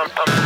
bum, bum.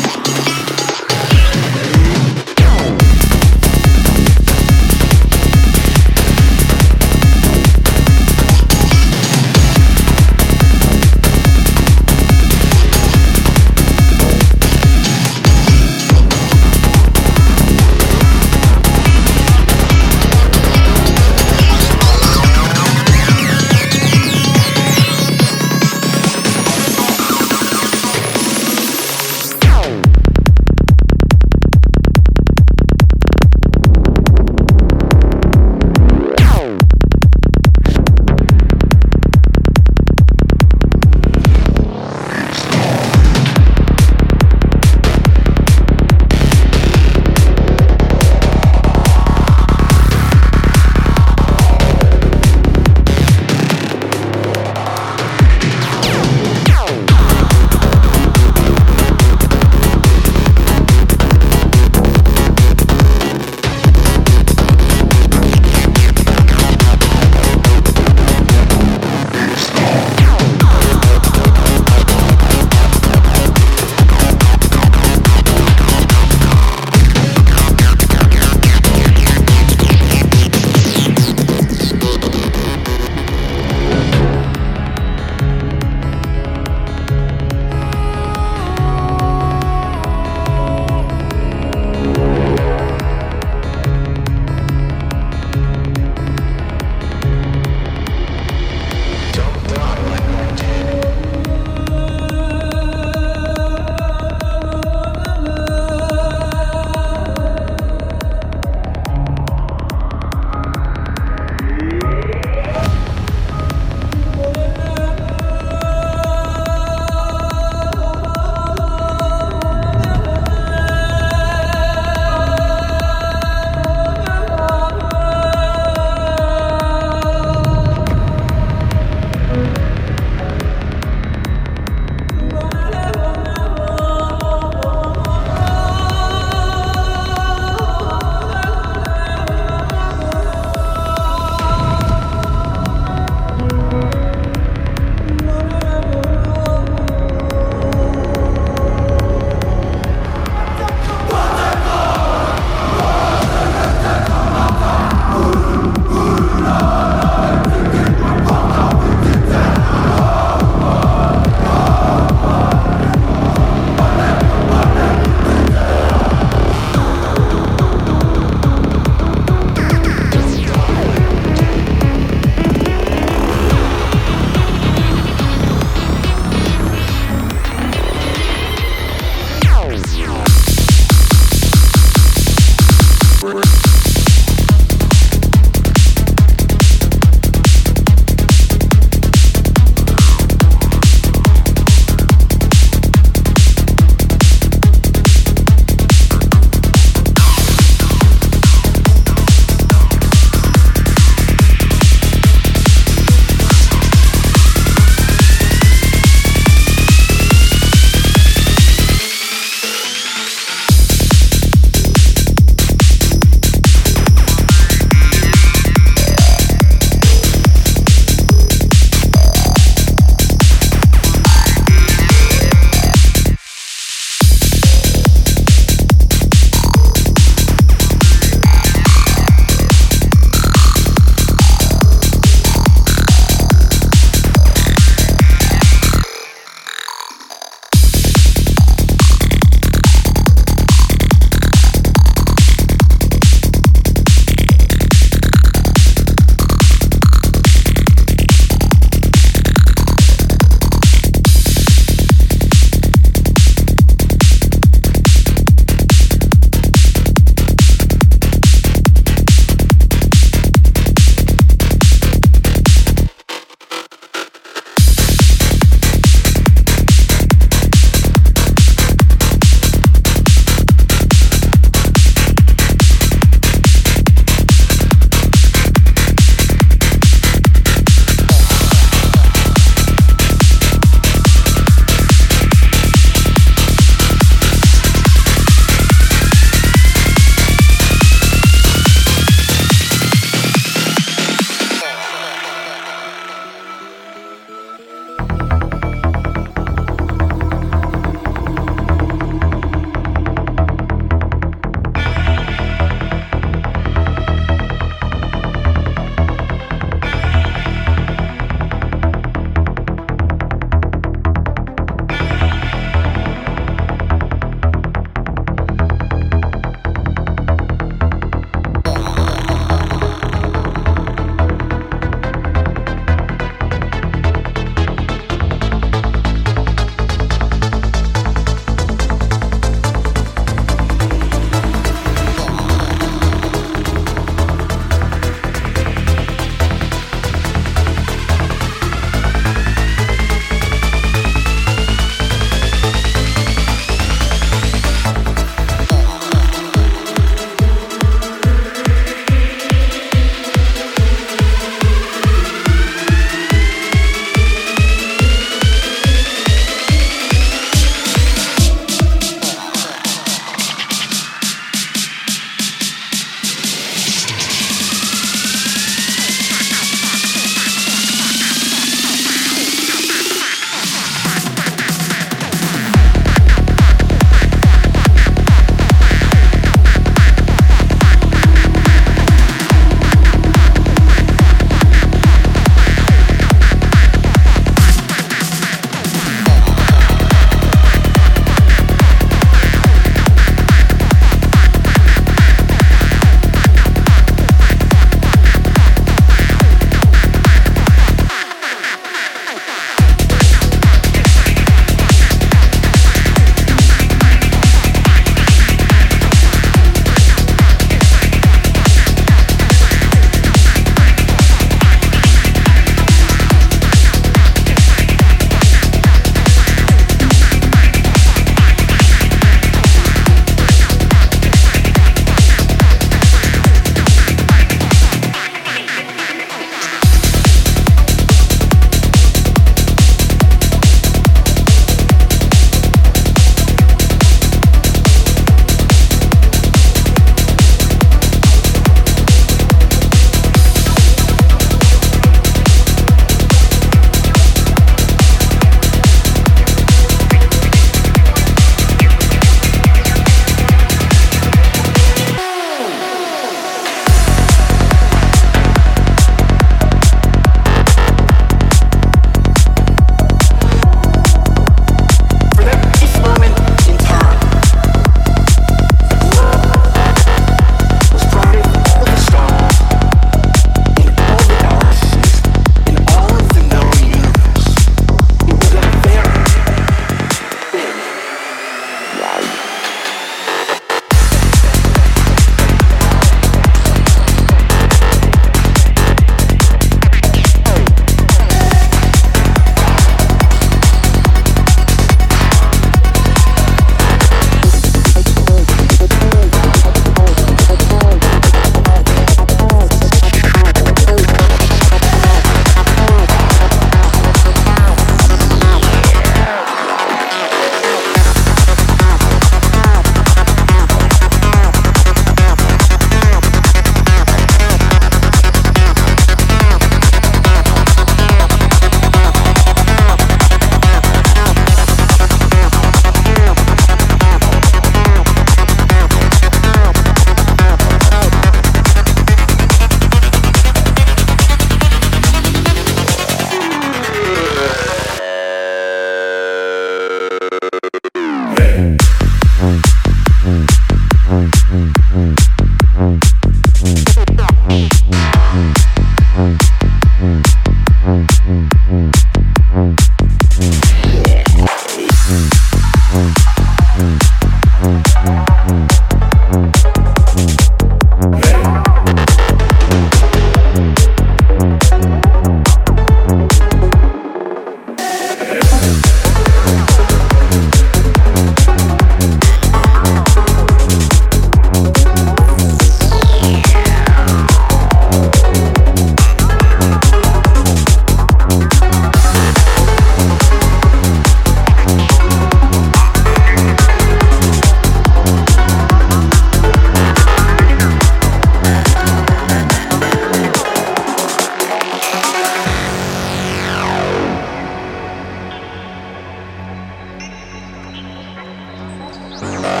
Bye.